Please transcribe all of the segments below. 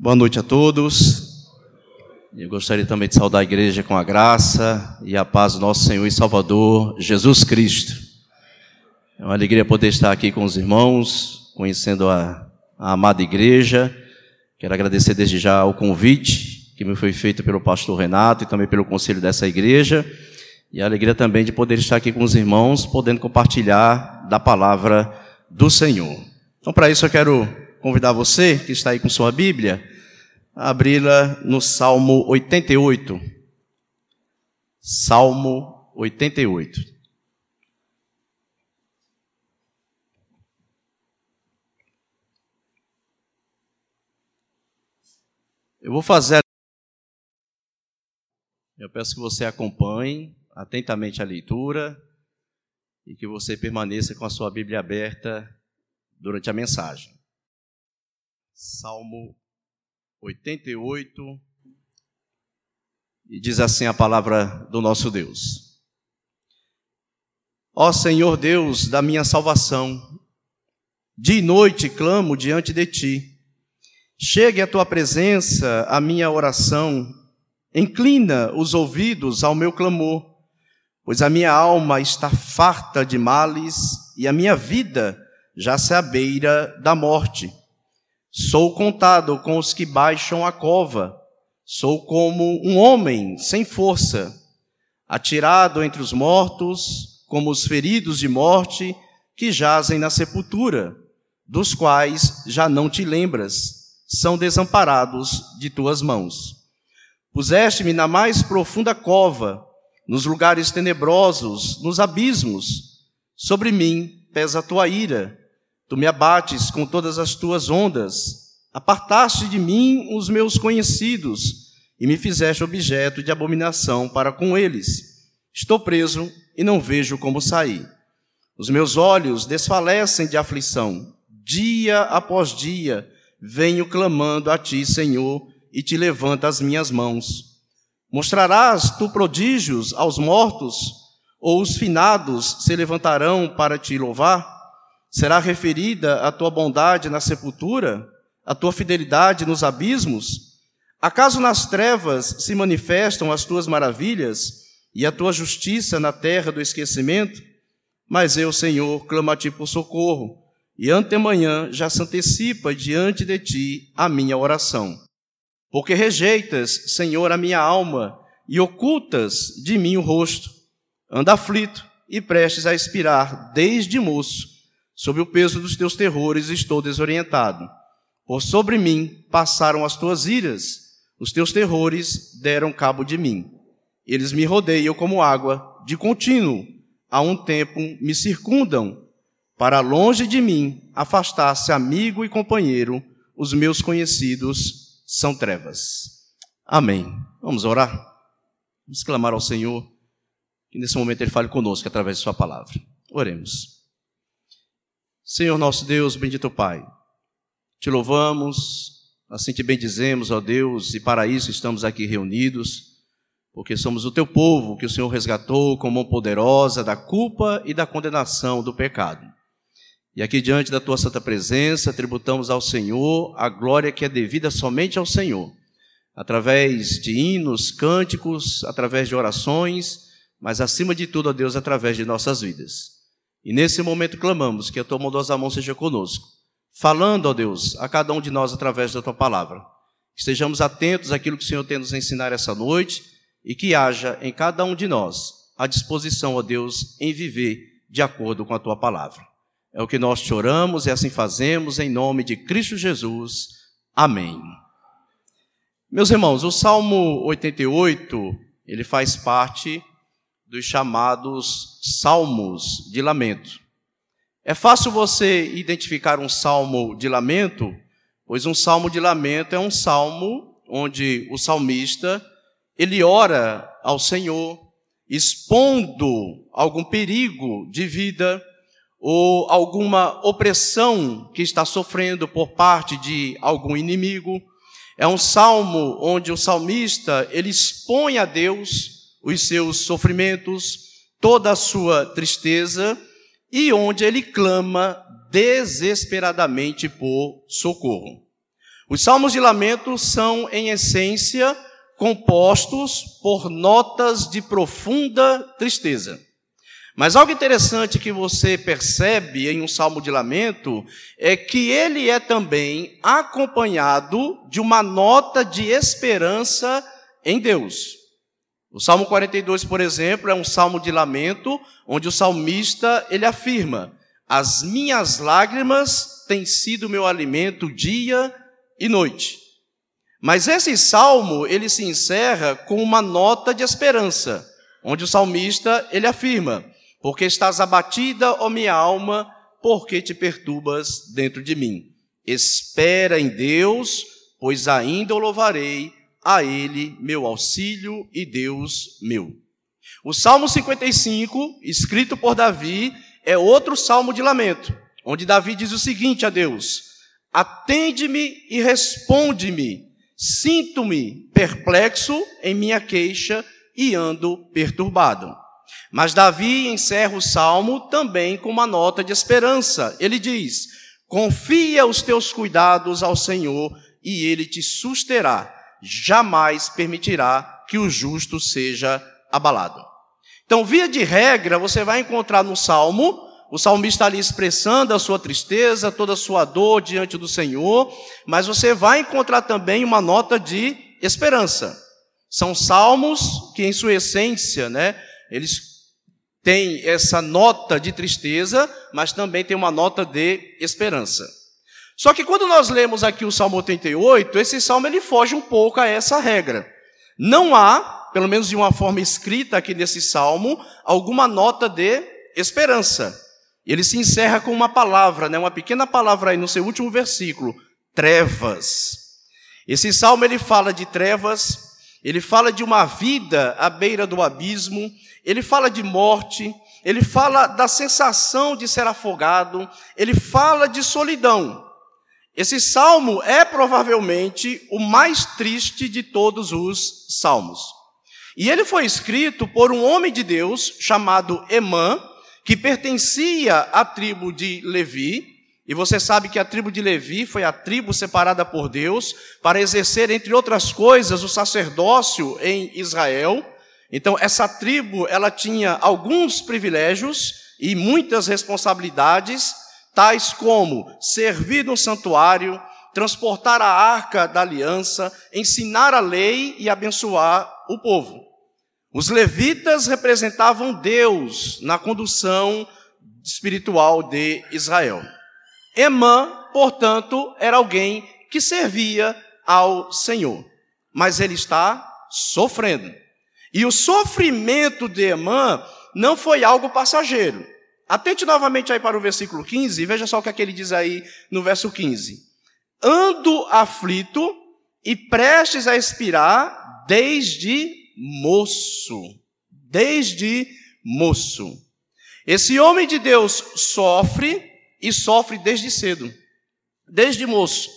Boa noite a todos. Eu gostaria também de saudar a igreja com a graça e a paz do nosso Senhor e Salvador, Jesus Cristo. É uma alegria poder estar aqui com os irmãos, conhecendo a, a amada igreja. Quero agradecer desde já o convite que me foi feito pelo pastor Renato e também pelo conselho dessa igreja. E a alegria também de poder estar aqui com os irmãos, podendo compartilhar da palavra do Senhor. Então, para isso, eu quero convidar você que está aí com sua Bíblia a abri-la no Salmo 88. Salmo 88. Eu vou fazer. Eu peço que você acompanhe atentamente a leitura e que você permaneça com a sua Bíblia aberta durante a mensagem. Salmo 88, e diz assim a palavra do nosso Deus: Ó Senhor Deus da minha salvação, dia e noite clamo diante de ti. Chegue à tua presença a minha oração, inclina os ouvidos ao meu clamor, pois a minha alma está farta de males e a minha vida já se abeira da morte. Sou contado com os que baixam a cova. Sou como um homem sem força, atirado entre os mortos, como os feridos de morte que jazem na sepultura, dos quais já não te lembras, são desamparados de tuas mãos. Puseste-me na mais profunda cova, nos lugares tenebrosos, nos abismos. Sobre mim pesa a tua ira Tu me abates com todas as tuas ondas, apartaste de mim os meus conhecidos e me fizeste objeto de abominação para com eles. Estou preso e não vejo como sair. Os meus olhos desfalecem de aflição. Dia após dia venho clamando a ti, Senhor, e te levanto as minhas mãos. Mostrarás tu prodígios aos mortos, ou os finados se levantarão para te louvar? Será referida a tua bondade na sepultura, a tua fidelidade nos abismos? Acaso nas trevas se manifestam as tuas maravilhas e a tua justiça na terra do esquecimento? Mas eu, Senhor, clamo a ti por socorro, e antemanhã já se antecipa diante de ti a minha oração. Porque rejeitas, Senhor, a minha alma e ocultas de mim o rosto. Anda aflito e prestes a expirar desde moço Sob o peso dos teus terrores estou desorientado. Por sobre mim passaram as tuas iras, os teus terrores deram cabo de mim. Eles me rodeiam como água, de contínuo, a um tempo me circundam. Para longe de mim afastar-se amigo e companheiro, os meus conhecidos são trevas. Amém. Vamos orar? Vamos clamar ao Senhor que nesse momento Ele fale conosco através de Sua palavra. Oremos. Senhor nosso Deus, bendito Pai, te louvamos, assim te bendizemos, ó Deus, e para isso estamos aqui reunidos, porque somos o teu povo que o Senhor resgatou com mão poderosa da culpa e da condenação do pecado. E aqui diante da tua santa presença, tributamos ao Senhor a glória que é devida somente ao Senhor, através de hinos, cânticos, através de orações, mas acima de tudo, ó Deus, através de nossas vidas. E nesse momento clamamos que a tua bondosa mão seja conosco, falando, ó Deus, a cada um de nós através da tua palavra. Estejamos atentos àquilo que o Senhor tem nos ensinar essa noite e que haja em cada um de nós a disposição, ó Deus, em viver de acordo com a tua palavra. É o que nós te oramos e assim fazemos em nome de Cristo Jesus. Amém. Meus irmãos, o Salmo 88, ele faz parte dos chamados salmos de lamento. É fácil você identificar um salmo de lamento, pois um salmo de lamento é um salmo onde o salmista ele ora ao Senhor, expondo algum perigo de vida ou alguma opressão que está sofrendo por parte de algum inimigo. É um salmo onde o salmista ele expõe a Deus os seus sofrimentos, toda a sua tristeza e onde ele clama desesperadamente por socorro. Os salmos de lamento são, em essência, compostos por notas de profunda tristeza. Mas algo interessante que você percebe em um salmo de lamento é que ele é também acompanhado de uma nota de esperança em Deus. O Salmo 42, por exemplo, é um salmo de lamento, onde o salmista ele afirma: As minhas lágrimas têm sido meu alimento dia e noite. Mas esse salmo, ele se encerra com uma nota de esperança, onde o salmista, ele afirma: Porque estás abatida, ó minha alma, porque te perturbas dentro de mim. Espera em Deus, pois ainda o louvarei, a ele meu auxílio e Deus meu. O Salmo 55, escrito por Davi, é outro salmo de lamento, onde Davi diz o seguinte a Deus: Atende-me e responde-me Sinto-me perplexo em minha queixa e ando perturbado. Mas Davi encerra o salmo também com uma nota de esperança. Ele diz: Confia os teus cuidados ao Senhor e ele te susterá. Jamais permitirá que o justo seja abalado. Então, via de regra, você vai encontrar no salmo o salmista ali expressando a sua tristeza, toda a sua dor diante do Senhor, mas você vai encontrar também uma nota de esperança. São salmos que, em sua essência, né, eles têm essa nota de tristeza, mas também tem uma nota de esperança. Só que quando nós lemos aqui o Salmo 88, esse salmo ele foge um pouco a essa regra. Não há, pelo menos de uma forma escrita aqui nesse salmo, alguma nota de esperança. Ele se encerra com uma palavra, né, uma pequena palavra aí no seu último versículo: trevas. Esse salmo ele fala de trevas, ele fala de uma vida à beira do abismo, ele fala de morte, ele fala da sensação de ser afogado, ele fala de solidão. Esse salmo é provavelmente o mais triste de todos os salmos. E ele foi escrito por um homem de Deus chamado Emã, que pertencia à tribo de Levi, e você sabe que a tribo de Levi foi a tribo separada por Deus para exercer, entre outras coisas, o sacerdócio em Israel. Então, essa tribo, ela tinha alguns privilégios e muitas responsabilidades, tais como servir no santuário, transportar a arca da aliança, ensinar a lei e abençoar o povo. Os levitas representavam Deus na condução espiritual de Israel. Emã, portanto, era alguém que servia ao Senhor, mas ele está sofrendo. E o sofrimento de Emã não foi algo passageiro. Atente novamente aí para o versículo 15 e veja só o que, é que ele diz aí no verso 15. Ando aflito e prestes a expirar desde moço, desde moço. Esse homem de Deus sofre e sofre desde cedo, desde moço.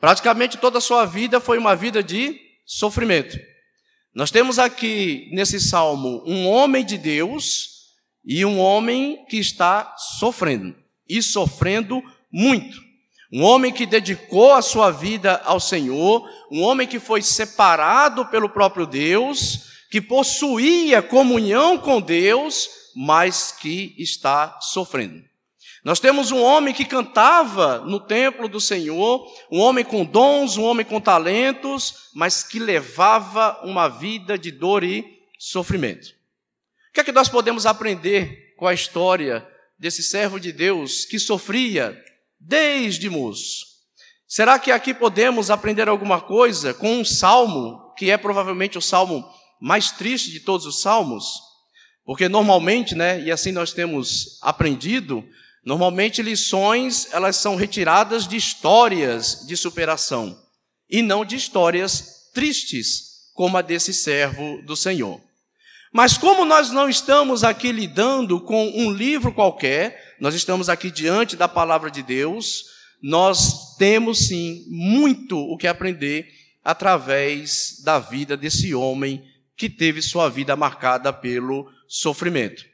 Praticamente toda a sua vida foi uma vida de sofrimento. Nós temos aqui nesse salmo um homem de Deus e um homem que está sofrendo, e sofrendo muito. Um homem que dedicou a sua vida ao Senhor, um homem que foi separado pelo próprio Deus, que possuía comunhão com Deus, mas que está sofrendo. Nós temos um homem que cantava no templo do Senhor, um homem com dons, um homem com talentos, mas que levava uma vida de dor e sofrimento. O que é que nós podemos aprender com a história desse servo de Deus que sofria desde moço. Será que aqui podemos aprender alguma coisa com um salmo, que é provavelmente o salmo mais triste de todos os salmos? Porque normalmente, né, e assim nós temos aprendido, normalmente lições, elas são retiradas de histórias de superação e não de histórias tristes, como a desse servo do Senhor. Mas como nós não estamos aqui lidando com um livro qualquer, nós estamos aqui diante da palavra de Deus, nós temos sim muito o que aprender através da vida desse homem que teve sua vida marcada pelo sofrimento.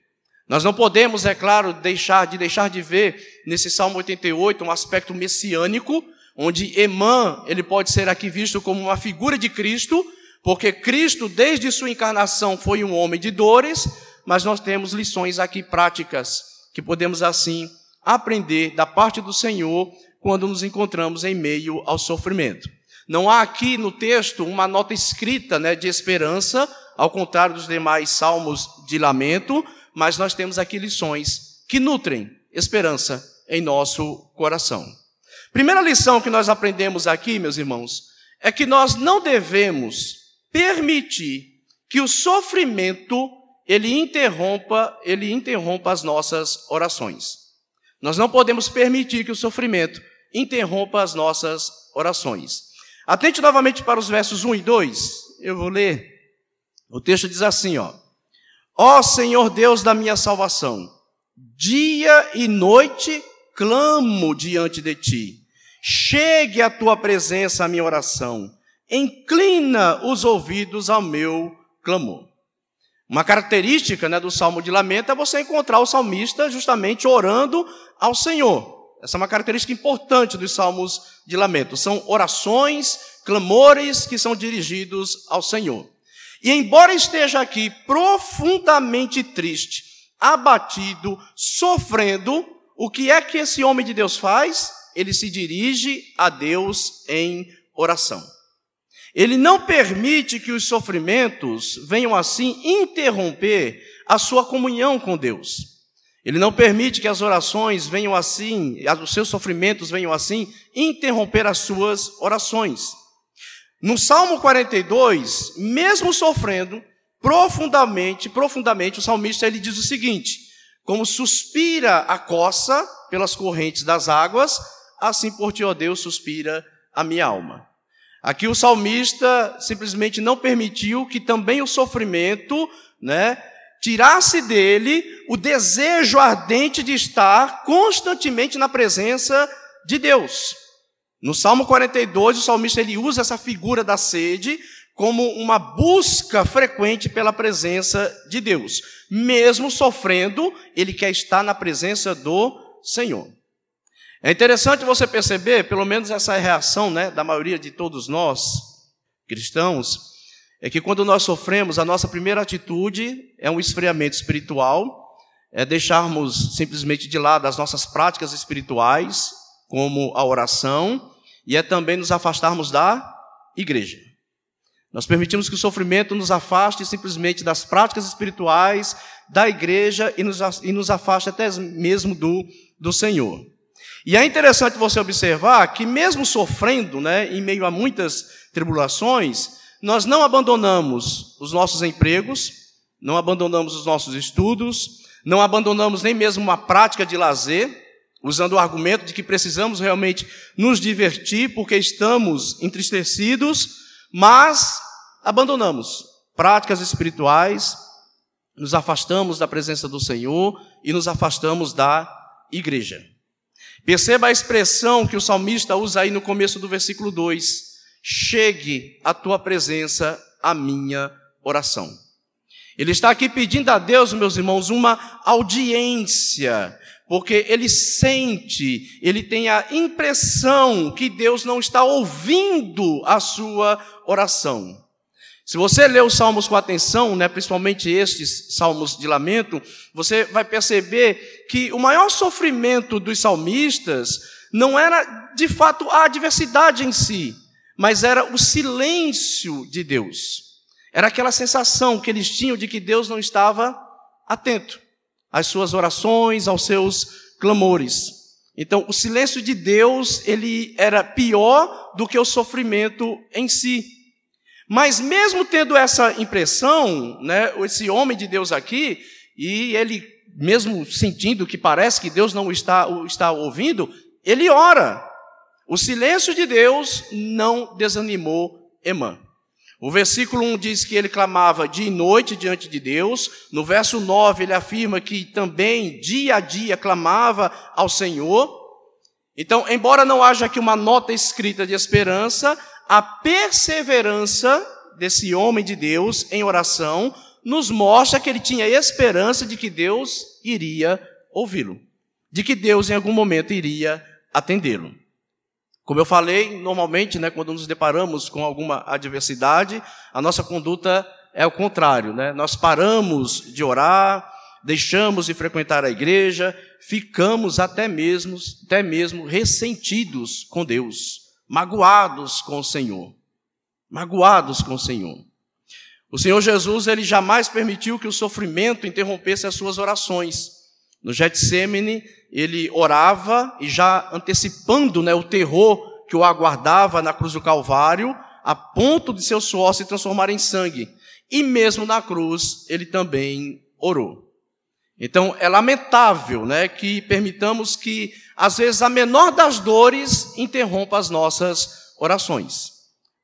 Nós não podemos, é claro, deixar de deixar de ver nesse Salmo 88 um aspecto messiânico, onde Emã, ele pode ser aqui visto como uma figura de Cristo, porque Cristo, desde sua encarnação, foi um homem de dores, mas nós temos lições aqui práticas que podemos assim aprender da parte do Senhor quando nos encontramos em meio ao sofrimento. Não há aqui no texto uma nota escrita né, de esperança, ao contrário dos demais salmos de lamento, mas nós temos aqui lições que nutrem esperança em nosso coração. Primeira lição que nós aprendemos aqui, meus irmãos, é que nós não devemos permitir que o sofrimento ele interrompa, ele interrompa as nossas orações. Nós não podemos permitir que o sofrimento interrompa as nossas orações. Atente novamente para os versos 1 e 2. Eu vou ler. O texto diz assim, ó: Ó Senhor Deus da minha salvação, dia e noite clamo diante de ti. Chegue à tua presença a minha oração. Inclina os ouvidos ao meu clamor. Uma característica né, do Salmo de Lamento é você encontrar o salmista justamente orando ao Senhor. Essa é uma característica importante dos Salmos de Lamento. São orações, clamores que são dirigidos ao Senhor. E embora esteja aqui profundamente triste, abatido, sofrendo, o que é que esse homem de Deus faz? Ele se dirige a Deus em oração. Ele não permite que os sofrimentos venham assim interromper a sua comunhão com Deus. Ele não permite que as orações venham assim, os seus sofrimentos venham assim interromper as suas orações. No Salmo 42, mesmo sofrendo profundamente, profundamente, o salmista ele diz o seguinte: como suspira a coça pelas correntes das águas, assim por ti, ó Deus, suspira a minha alma. Aqui o salmista simplesmente não permitiu que também o sofrimento, né, tirasse dele o desejo ardente de estar constantemente na presença de Deus. No Salmo 42, o salmista ele usa essa figura da sede como uma busca frequente pela presença de Deus. Mesmo sofrendo, ele quer estar na presença do Senhor. É interessante você perceber, pelo menos essa reação né, da maioria de todos nós, cristãos, é que quando nós sofremos, a nossa primeira atitude é um esfriamento espiritual, é deixarmos simplesmente de lado as nossas práticas espirituais, como a oração, e é também nos afastarmos da igreja. Nós permitimos que o sofrimento nos afaste simplesmente das práticas espirituais, da igreja e nos, e nos afaste até mesmo do, do Senhor. E é interessante você observar que, mesmo sofrendo, né, em meio a muitas tribulações, nós não abandonamos os nossos empregos, não abandonamos os nossos estudos, não abandonamos nem mesmo uma prática de lazer, usando o argumento de que precisamos realmente nos divertir porque estamos entristecidos, mas abandonamos práticas espirituais, nos afastamos da presença do Senhor e nos afastamos da igreja. Perceba a expressão que o salmista usa aí no começo do versículo 2: chegue à tua presença a minha oração. Ele está aqui pedindo a Deus, meus irmãos, uma audiência, porque ele sente, ele tem a impressão que Deus não está ouvindo a sua oração. Se você ler os salmos com atenção, né, principalmente estes salmos de lamento, você vai perceber que o maior sofrimento dos salmistas não era de fato a adversidade em si, mas era o silêncio de Deus. Era aquela sensação que eles tinham de que Deus não estava atento às suas orações, aos seus clamores. Então, o silêncio de Deus, ele era pior do que o sofrimento em si. Mas mesmo tendo essa impressão, né, esse homem de Deus aqui, e ele mesmo sentindo que parece que Deus não está, o está ouvindo, ele ora. O silêncio de Deus não desanimou Emã. O versículo 1 diz que ele clamava dia e noite diante de Deus. No verso 9 ele afirma que também dia a dia clamava ao Senhor. Então, embora não haja aqui uma nota escrita de esperança, a perseverança desse homem de Deus em oração nos mostra que ele tinha esperança de que Deus iria ouvi-lo, de que Deus em algum momento iria atendê-lo. Como eu falei, normalmente, né, quando nos deparamos com alguma adversidade, a nossa conduta é o contrário, né? Nós paramos de orar, deixamos de frequentar a igreja, ficamos até mesmo, até mesmo ressentidos com Deus, magoados com o Senhor. Magoados com o Senhor. O Senhor Jesus, ele jamais permitiu que o sofrimento interrompesse as suas orações. No Getsemane, ele orava e já antecipando né, o terror que o aguardava na cruz do Calvário, a ponto de seu suor se transformar em sangue. E mesmo na cruz, ele também orou. Então, é lamentável né, que permitamos que, às vezes, a menor das dores interrompa as nossas orações.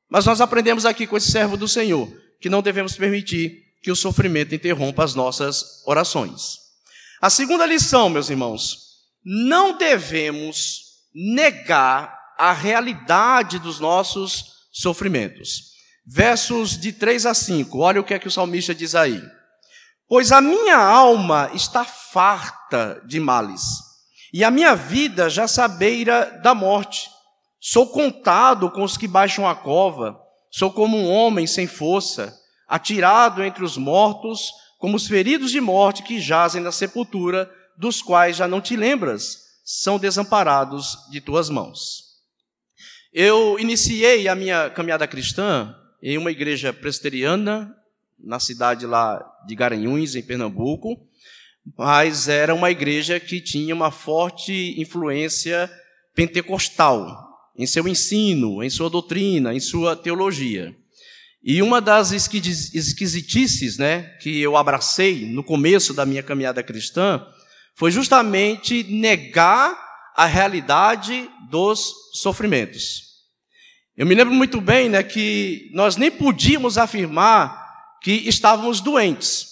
Mas nós aprendemos aqui com esse servo do Senhor que não devemos permitir que o sofrimento interrompa as nossas orações. A segunda lição, meus irmãos, não devemos negar a realidade dos nossos sofrimentos. Versos de 3 a 5, olha o que é que o salmista diz aí. Pois a minha alma está farta de males, e a minha vida já sabeira da morte. Sou contado com os que baixam a cova, sou como um homem sem força, atirado entre os mortos, como os feridos de morte que jazem na sepultura, dos quais já não te lembras, são desamparados de tuas mãos. Eu iniciei a minha caminhada cristã em uma igreja presbiteriana na cidade lá de Garanhuns, em Pernambuco, mas era uma igreja que tinha uma forte influência pentecostal em seu ensino, em sua doutrina, em sua teologia. E uma das esquisitices né, que eu abracei no começo da minha caminhada cristã foi justamente negar a realidade dos sofrimentos. Eu me lembro muito bem né, que nós nem podíamos afirmar que estávamos doentes.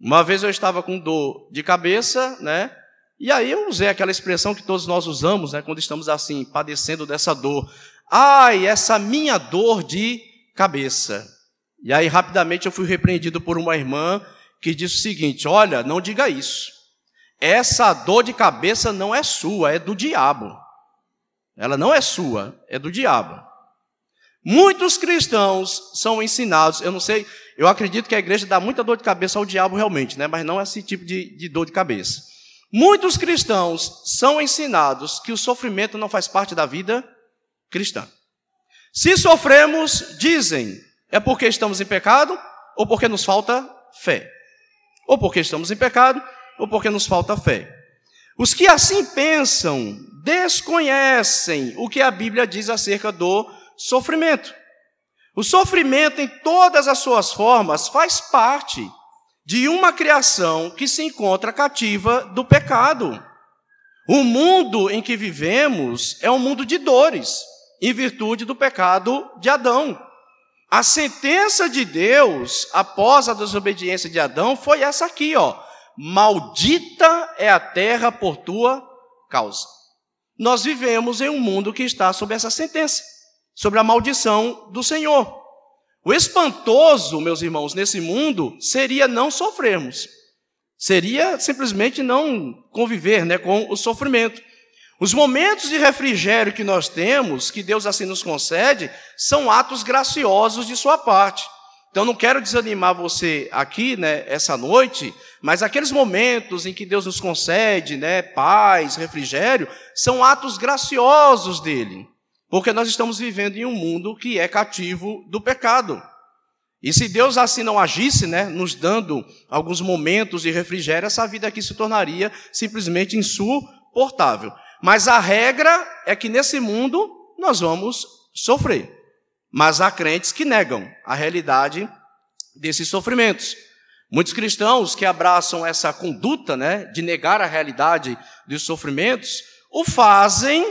Uma vez eu estava com dor de cabeça, né? E aí eu usei aquela expressão que todos nós usamos, né, quando estamos assim, padecendo dessa dor. Ai, essa minha dor de cabeça. E aí rapidamente eu fui repreendido por uma irmã que disse o seguinte: "Olha, não diga isso. Essa dor de cabeça não é sua, é do diabo. Ela não é sua, é do diabo. Muitos cristãos são ensinados, eu não sei, eu acredito que a igreja dá muita dor de cabeça ao diabo realmente, né? mas não esse tipo de, de dor de cabeça. Muitos cristãos são ensinados que o sofrimento não faz parte da vida cristã. Se sofremos, dizem, é porque estamos em pecado ou porque nos falta fé. Ou porque estamos em pecado ou porque nos falta fé. Os que assim pensam desconhecem o que a Bíblia diz acerca do sofrimento. O sofrimento, em todas as suas formas, faz parte de uma criação que se encontra cativa do pecado. O mundo em que vivemos é um mundo de dores, em virtude do pecado de Adão. A sentença de Deus após a desobediência de Adão foi essa aqui, ó: Maldita é a terra por tua causa. Nós vivemos em um mundo que está sob essa sentença sobre a maldição do Senhor. O espantoso, meus irmãos, nesse mundo seria não sofrermos, seria simplesmente não conviver né, com o sofrimento. Os momentos de refrigério que nós temos, que Deus assim nos concede, são atos graciosos de Sua parte. Então, não quero desanimar você aqui, né, essa noite, mas aqueles momentos em que Deus nos concede, né, paz, refrigério, são atos graciosos dele. Porque nós estamos vivendo em um mundo que é cativo do pecado. E se Deus assim não agisse, né, nos dando alguns momentos de refrigério, essa vida aqui se tornaria simplesmente insuportável. Mas a regra é que nesse mundo nós vamos sofrer. Mas há crentes que negam a realidade desses sofrimentos. Muitos cristãos que abraçam essa conduta, né, de negar a realidade dos sofrimentos, o fazem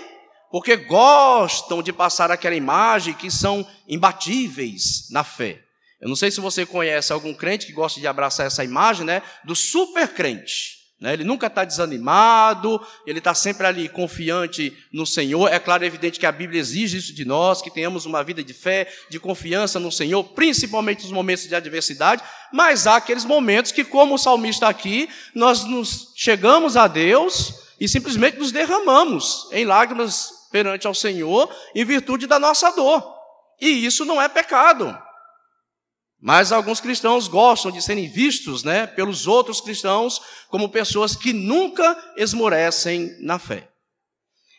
porque gostam de passar aquela imagem que são imbatíveis na fé. Eu não sei se você conhece algum crente que gosta de abraçar essa imagem, né, do super crente. Né? Ele nunca está desanimado, ele está sempre ali confiante no Senhor. É claro, é evidente que a Bíblia exige isso de nós, que tenhamos uma vida de fé, de confiança no Senhor, principalmente nos momentos de adversidade. Mas há aqueles momentos que, como o salmista aqui, nós nos chegamos a Deus e simplesmente nos derramamos em lágrimas perante ao Senhor em virtude da nossa dor. E isso não é pecado. Mas alguns cristãos gostam de serem vistos, né, pelos outros cristãos como pessoas que nunca esmorecem na fé.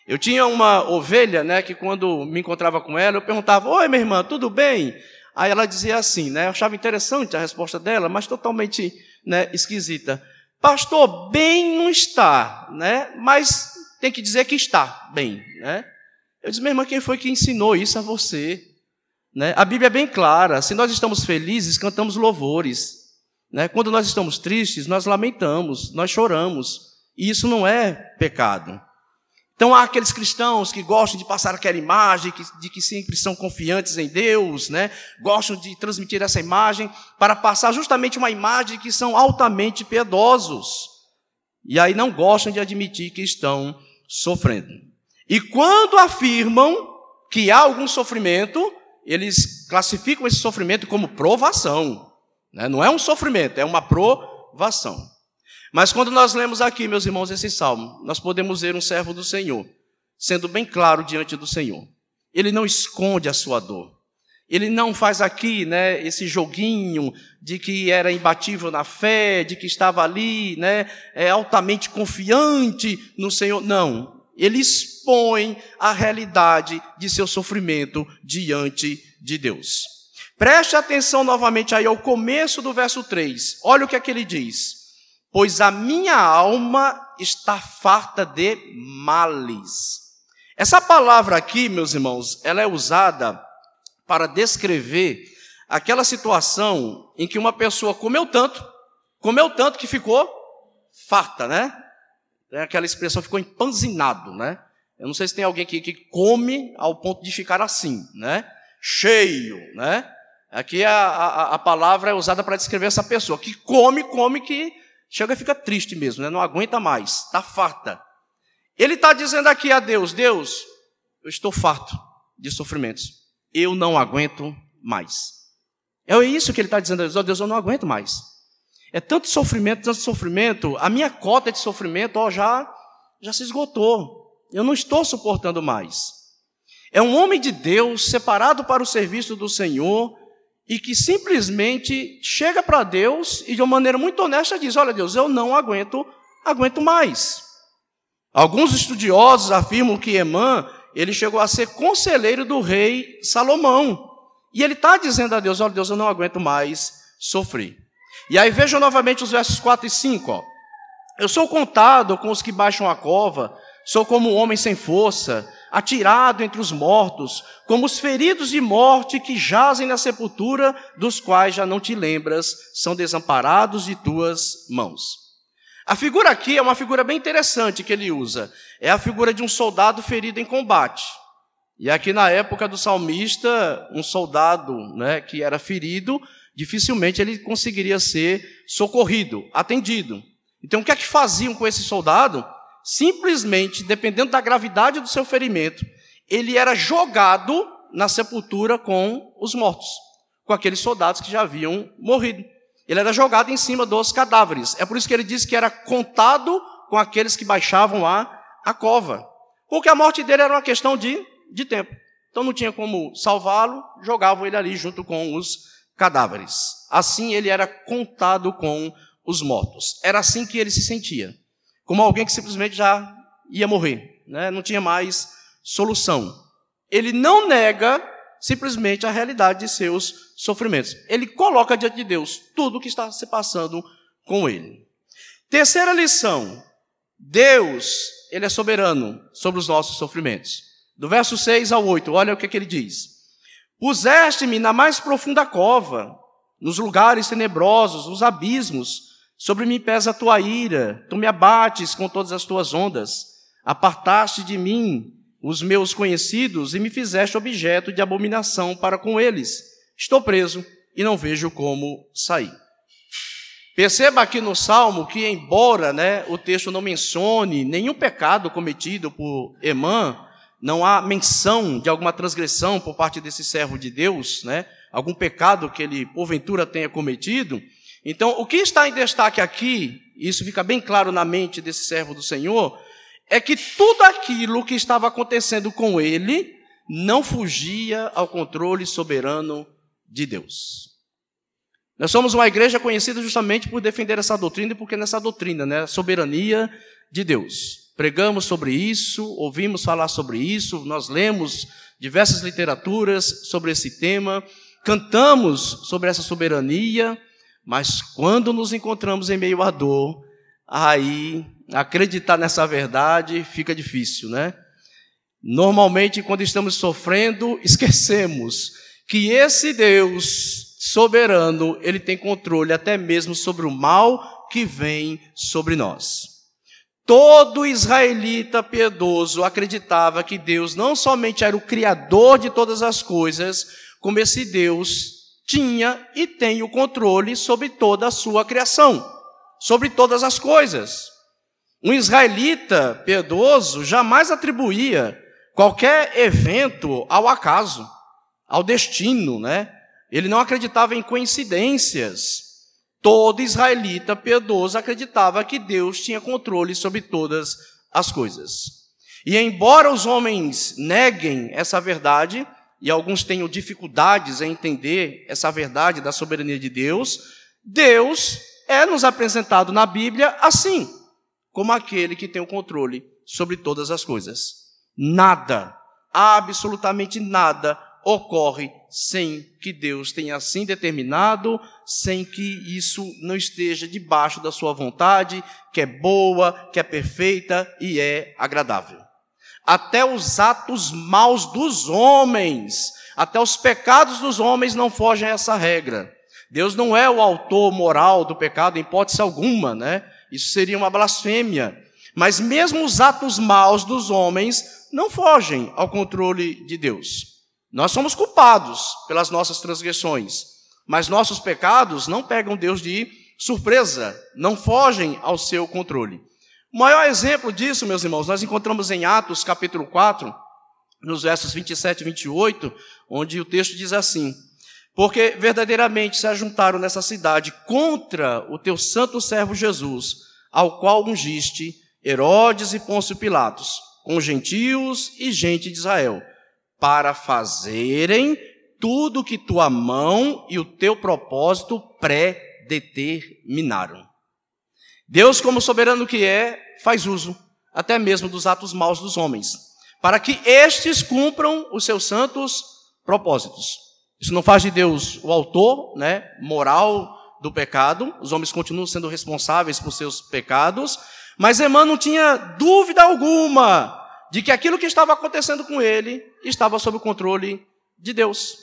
Eu tinha uma ovelha, né, que quando me encontrava com ela, eu perguntava: "Oi, minha irmã, tudo bem?" Aí ela dizia assim, né? Eu achava interessante a resposta dela, mas totalmente, né, esquisita. Pastor, bem não está, né? Mas tem que dizer que está bem, né? Eu disse, minha irmã, quem foi que ensinou isso a você? Né? A Bíblia é bem clara. Se nós estamos felizes, cantamos louvores. Né? Quando nós estamos tristes, nós lamentamos, nós choramos. E isso não é pecado. Então há aqueles cristãos que gostam de passar aquela imagem de que sempre são confiantes em Deus, né? Gostam de transmitir essa imagem para passar justamente uma imagem de que são altamente piedosos. E aí não gostam de admitir que estão sofrendo. E quando afirmam que há algum sofrimento, eles classificam esse sofrimento como provação. Né? Não é um sofrimento, é uma provação. Mas quando nós lemos aqui, meus irmãos, esse salmo, nós podemos ver um servo do Senhor, sendo bem claro diante do Senhor. Ele não esconde a sua dor. Ele não faz aqui, né, esse joguinho de que era imbatível na fé, de que estava ali, né, é, altamente confiante no Senhor. Não. Ele expõe a realidade de seu sofrimento diante de Deus. Preste atenção novamente aí ao começo do verso 3. Olha o que é que ele diz. Pois a minha alma está farta de males. Essa palavra aqui, meus irmãos, ela é usada para descrever aquela situação em que uma pessoa comeu tanto, comeu tanto que ficou farta, né? É aquela expressão ficou empanzinado, né? Eu não sei se tem alguém aqui que come ao ponto de ficar assim, né? Cheio, né? Aqui a, a, a palavra é usada para descrever essa pessoa que come, come, que chega e fica triste mesmo, né? não aguenta mais, está farta. Ele está dizendo aqui a Deus: Deus, eu estou farto de sofrimentos, eu não aguento mais. É isso que ele está dizendo a Deus: oh, Deus, eu não aguento mais. É tanto sofrimento, tanto sofrimento, a minha cota de sofrimento ó, já, já se esgotou. Eu não estou suportando mais. É um homem de Deus, separado para o serviço do Senhor, e que simplesmente chega para Deus e de uma maneira muito honesta diz: Olha, Deus, eu não aguento, aguento mais. Alguns estudiosos afirmam que Emã ele chegou a ser conselheiro do rei Salomão. E ele está dizendo a Deus: Olha, Deus, eu não aguento mais sofrer. E aí vejam novamente os versos 4 e 5. Ó. Eu sou contado com os que baixam a cova, sou como um homem sem força, atirado entre os mortos, como os feridos de morte que jazem na sepultura, dos quais já não te lembras, são desamparados de tuas mãos. A figura aqui é uma figura bem interessante que ele usa. É a figura de um soldado ferido em combate. E aqui na época do salmista, um soldado né, que era ferido, dificilmente ele conseguiria ser socorrido, atendido. Então, o que é que faziam com esse soldado? Simplesmente, dependendo da gravidade do seu ferimento, ele era jogado na sepultura com os mortos, com aqueles soldados que já haviam morrido. Ele era jogado em cima dos cadáveres. É por isso que ele diz que era contado com aqueles que baixavam a, a cova. Porque a morte dele era uma questão de, de tempo. Então não tinha como salvá-lo, jogavam ele ali junto com os cadáveres. Assim ele era contado com os mortos. Era assim que ele se sentia, como alguém que simplesmente já ia morrer, né? não tinha mais solução. Ele não nega simplesmente a realidade de seus sofrimentos. Ele coloca diante de Deus tudo o que está se passando com ele. Terceira lição: Deus, ele é soberano sobre os nossos sofrimentos. Do verso 6 ao 8, olha o que, é que ele diz. Puseste-me na mais profunda cova, nos lugares tenebrosos, nos abismos. Sobre mim pesa a tua ira, tu me abates com todas as tuas ondas. Apartaste de mim os meus conhecidos e me fizeste objeto de abominação para com eles. Estou preso e não vejo como sair. Perceba aqui no Salmo que, embora né, o texto não mencione nenhum pecado cometido por Emã, não há menção de alguma transgressão por parte desse servo de Deus, né? algum pecado que ele porventura tenha cometido. Então, o que está em destaque aqui, isso fica bem claro na mente desse servo do Senhor, é que tudo aquilo que estava acontecendo com ele não fugia ao controle soberano de Deus. Nós somos uma igreja conhecida justamente por defender essa doutrina e porque nessa doutrina, né, a soberania de Deus. Pregamos sobre isso, ouvimos falar sobre isso, nós lemos diversas literaturas sobre esse tema, cantamos sobre essa soberania, mas quando nos encontramos em meio à dor, aí acreditar nessa verdade fica difícil, né? Normalmente, quando estamos sofrendo, esquecemos que esse Deus soberano, ele tem controle até mesmo sobre o mal que vem sobre nós. Todo israelita piedoso acreditava que Deus não somente era o criador de todas as coisas, como esse Deus tinha e tem o controle sobre toda a sua criação, sobre todas as coisas. Um israelita piedoso jamais atribuía qualquer evento ao acaso, ao destino, né? Ele não acreditava em coincidências. Todo israelita piedoso acreditava que Deus tinha controle sobre todas as coisas. E embora os homens neguem essa verdade, e alguns tenham dificuldades em entender essa verdade da soberania de Deus, Deus é nos apresentado na Bíblia assim, como aquele que tem o controle sobre todas as coisas. Nada, absolutamente nada ocorre sem que Deus tenha assim determinado, sem que isso não esteja debaixo da sua vontade, que é boa, que é perfeita e é agradável. Até os atos maus dos homens, até os pecados dos homens não fogem a essa regra. Deus não é o autor moral do pecado em hipótese alguma, né? Isso seria uma blasfêmia. Mas mesmo os atos maus dos homens não fogem ao controle de Deus. Nós somos culpados pelas nossas transgressões, mas nossos pecados não pegam Deus de surpresa, não fogem ao seu controle. O maior exemplo disso, meus irmãos, nós encontramos em Atos capítulo 4, nos versos 27 e 28, onde o texto diz assim: Porque verdadeiramente se ajuntaram nessa cidade contra o teu santo servo Jesus, ao qual ungiste Herodes e Pôncio Pilatos com gentios e gente de Israel, para fazerem tudo que tua mão e o teu propósito pré-determinaram. Deus, como soberano que é, faz uso até mesmo dos atos maus dos homens, para que estes cumpram os seus santos propósitos. Isso não faz de Deus o autor, né, moral do pecado. Os homens continuam sendo responsáveis por seus pecados, mas Emmanuel não tinha dúvida alguma de que aquilo que estava acontecendo com ele estava sob o controle de Deus.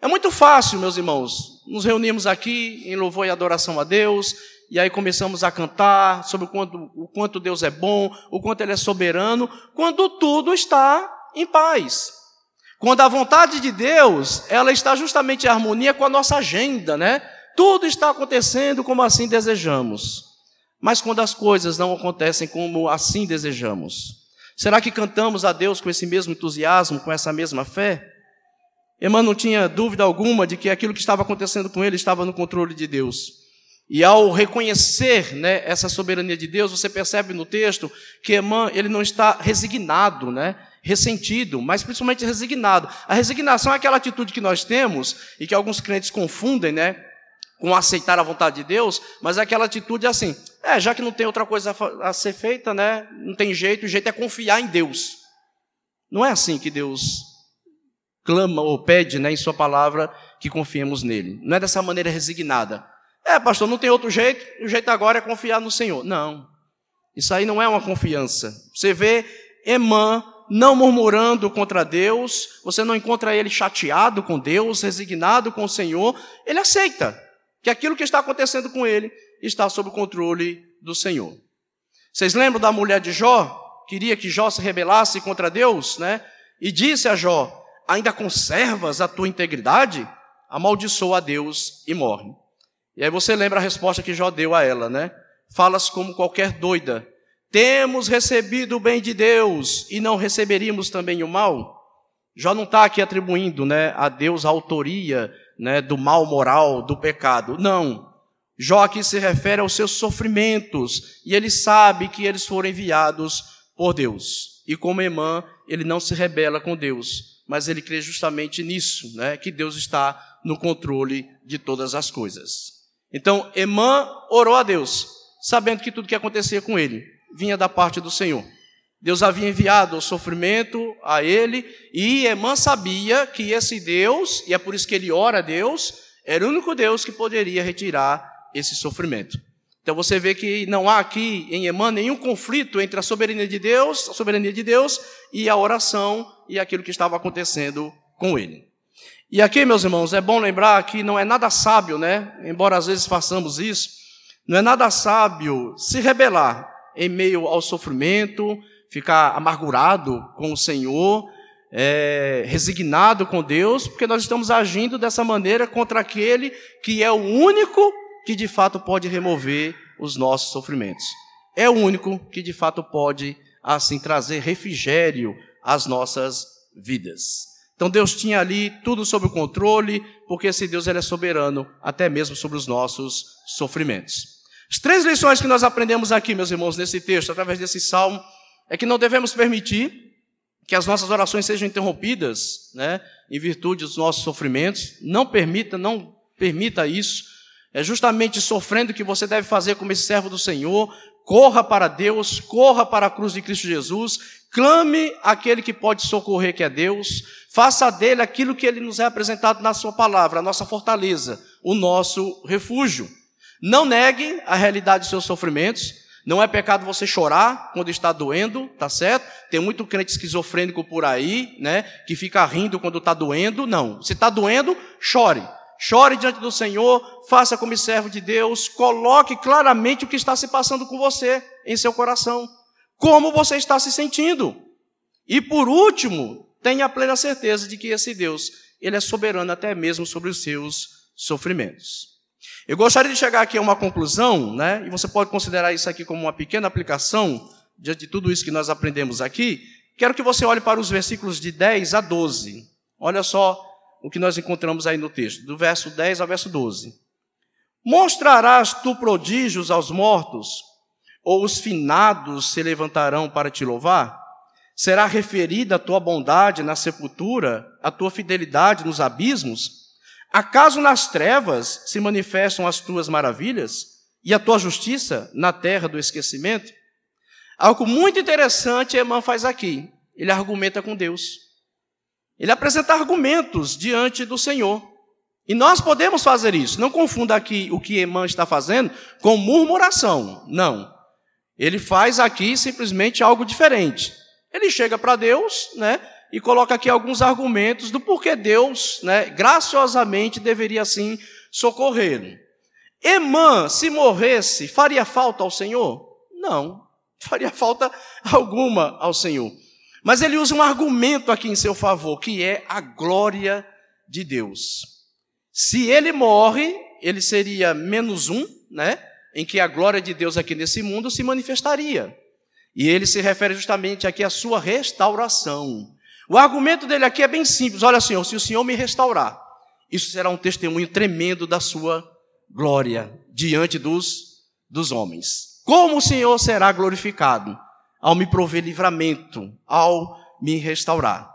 É muito fácil, meus irmãos, nos reunimos aqui em louvor e adoração a Deus, e aí começamos a cantar sobre o quanto, o quanto Deus é bom, o quanto Ele é soberano, quando tudo está em paz. Quando a vontade de Deus, ela está justamente em harmonia com a nossa agenda, né? Tudo está acontecendo como assim desejamos. Mas quando as coisas não acontecem como assim desejamos, será que cantamos a Deus com esse mesmo entusiasmo, com essa mesma fé? Emmanuel não tinha dúvida alguma de que aquilo que estava acontecendo com ele estava no controle de Deus. E ao reconhecer né, essa soberania de Deus, você percebe no texto que Emmanuel ele não está resignado, né, ressentido, mas principalmente resignado. A resignação é aquela atitude que nós temos e que alguns crentes confundem, né, com aceitar a vontade de Deus, mas é aquela atitude assim, é, já que não tem outra coisa a, ser feita, né, não tem jeito, o jeito é confiar em Deus. Não é assim que Deus clama ou pede, né, em sua palavra que confiemos nele. Não é dessa maneira resignada. É, pastor, não tem outro jeito, o jeito agora é confiar no Senhor. Não. Isso aí não é uma confiança. Você vê Emã não murmurando contra Deus, você não encontra ele chateado com Deus, resignado com o Senhor, ele aceita que aquilo que está acontecendo com ele está sob o controle do Senhor. Vocês lembram da mulher de Jó? Queria que Jó se rebelasse contra Deus, né? E disse a Jó: Ainda conservas a tua integridade? Amaldiçoa a Deus e morre. E aí você lembra a resposta que Jó deu a ela, né? Falas como qualquer doida. Temos recebido o bem de Deus e não receberíamos também o mal? Jó não está aqui atribuindo né, a Deus a autoria né, do mal moral, do pecado. Não. Jó aqui se refere aos seus sofrimentos, e ele sabe que eles foram enviados por Deus. E como Emã, ele não se rebela com Deus, mas ele crê justamente nisso, né? que Deus está no controle de todas as coisas. Então, Emã orou a Deus, sabendo que tudo que acontecia com ele vinha da parte do Senhor. Deus havia enviado o sofrimento a ele, e Emã sabia que esse Deus, e é por isso que ele ora a Deus, era o único Deus que poderia retirar esse sofrimento. Então você vê que não há aqui em Emã nenhum conflito entre a soberania de Deus, a soberania de Deus e a oração e aquilo que estava acontecendo com ele. E aqui, meus irmãos, é bom lembrar que não é nada sábio, né? Embora às vezes façamos isso, não é nada sábio se rebelar em meio ao sofrimento, ficar amargurado com o Senhor, é, resignado com Deus, porque nós estamos agindo dessa maneira contra aquele que é o único que de fato pode remover os nossos sofrimentos. É o único que de fato pode, assim, trazer refrigério às nossas vidas. Então Deus tinha ali tudo sob o controle, porque esse Deus ele é soberano até mesmo sobre os nossos sofrimentos. As três lições que nós aprendemos aqui, meus irmãos, nesse texto, através desse salmo, é que não devemos permitir que as nossas orações sejam interrompidas, né, em virtude dos nossos sofrimentos. Não permita, não permita isso. É justamente sofrendo que você deve fazer como esse servo do Senhor. Corra para Deus, corra para a cruz de Cristo Jesus, clame aquele que pode socorrer, que é Deus. Faça dele aquilo que ele nos é apresentado na sua palavra, a nossa fortaleza, o nosso refúgio. Não negue a realidade dos seus sofrimentos. Não é pecado você chorar quando está doendo, tá certo? Tem muito crente esquizofrênico por aí, né? Que fica rindo quando está doendo. Não. Se está doendo, chore. Chore diante do Senhor, faça como servo de Deus, coloque claramente o que está se passando com você em seu coração. Como você está se sentindo. E por último, tenha plena certeza de que esse Deus, ele é soberano até mesmo sobre os seus sofrimentos. Eu gostaria de chegar aqui a uma conclusão, né? E você pode considerar isso aqui como uma pequena aplicação diante de tudo isso que nós aprendemos aqui. Quero que você olhe para os versículos de 10 a 12. Olha só o que nós encontramos aí no texto, do verso 10 ao verso 12. Mostrarás tu prodígios aos mortos, ou os finados se levantarão para te louvar? Será referida a tua bondade na sepultura, a tua fidelidade nos abismos? Acaso nas trevas se manifestam as tuas maravilhas e a tua justiça na terra do esquecimento? Algo muito interessante Emã faz aqui. Ele argumenta com Deus. Ele apresenta argumentos diante do Senhor. E nós podemos fazer isso. Não confunda aqui o que Emã está fazendo com murmuração. Não. Ele faz aqui simplesmente algo diferente. Ele chega para Deus, né? E coloca aqui alguns argumentos do porquê Deus, né, graciosamente deveria sim socorrê-lo. Emã, se morresse, faria falta ao Senhor? Não, faria falta alguma ao Senhor. Mas ele usa um argumento aqui em seu favor, que é a glória de Deus. Se ele morre, ele seria menos um, né? Em que a glória de Deus aqui nesse mundo se manifestaria. E ele se refere justamente aqui à sua restauração. O argumento dele aqui é bem simples. Olha, Senhor, se o Senhor me restaurar, isso será um testemunho tremendo da sua glória diante dos, dos homens. Como o Senhor será glorificado? Ao me prover livramento, ao me restaurar.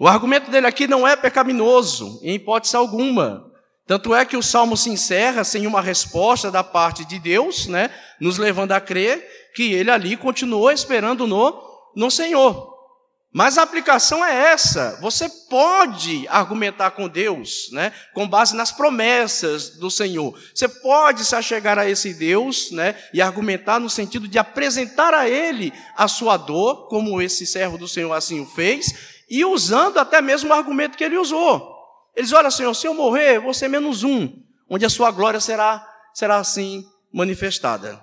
O argumento dele aqui não é pecaminoso, em hipótese alguma. Tanto é que o salmo se encerra sem uma resposta da parte de Deus, né, nos levando a crer que ele ali continuou esperando no, no Senhor. Mas a aplicação é essa. Você pode argumentar com Deus, né, com base nas promessas do Senhor. Você pode se achegar a esse Deus, né, e argumentar no sentido de apresentar a Ele a sua dor, como esse servo do Senhor assim o fez, e usando até mesmo o argumento que ele usou. Ele diz: Olha, Senhor, se eu morrer, você menos um, onde a sua glória será, será assim manifestada.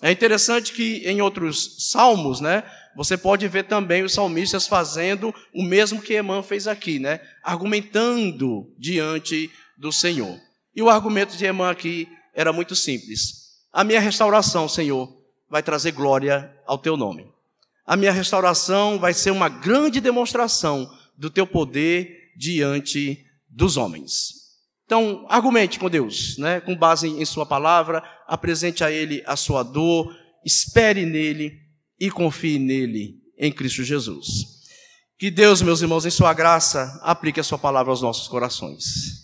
É interessante que em outros salmos, né, você pode ver também os salmistas fazendo o mesmo que Emã fez aqui, né? Argumentando diante do Senhor. E o argumento de Emã aqui era muito simples. A minha restauração, Senhor, vai trazer glória ao teu nome. A minha restauração vai ser uma grande demonstração do teu poder diante dos homens. Então, argumente com Deus, né? com base em Sua palavra, apresente a Ele a sua dor, espere nele e confie nele, em Cristo Jesus. Que Deus, meus irmãos, em Sua graça, aplique a Sua palavra aos nossos corações.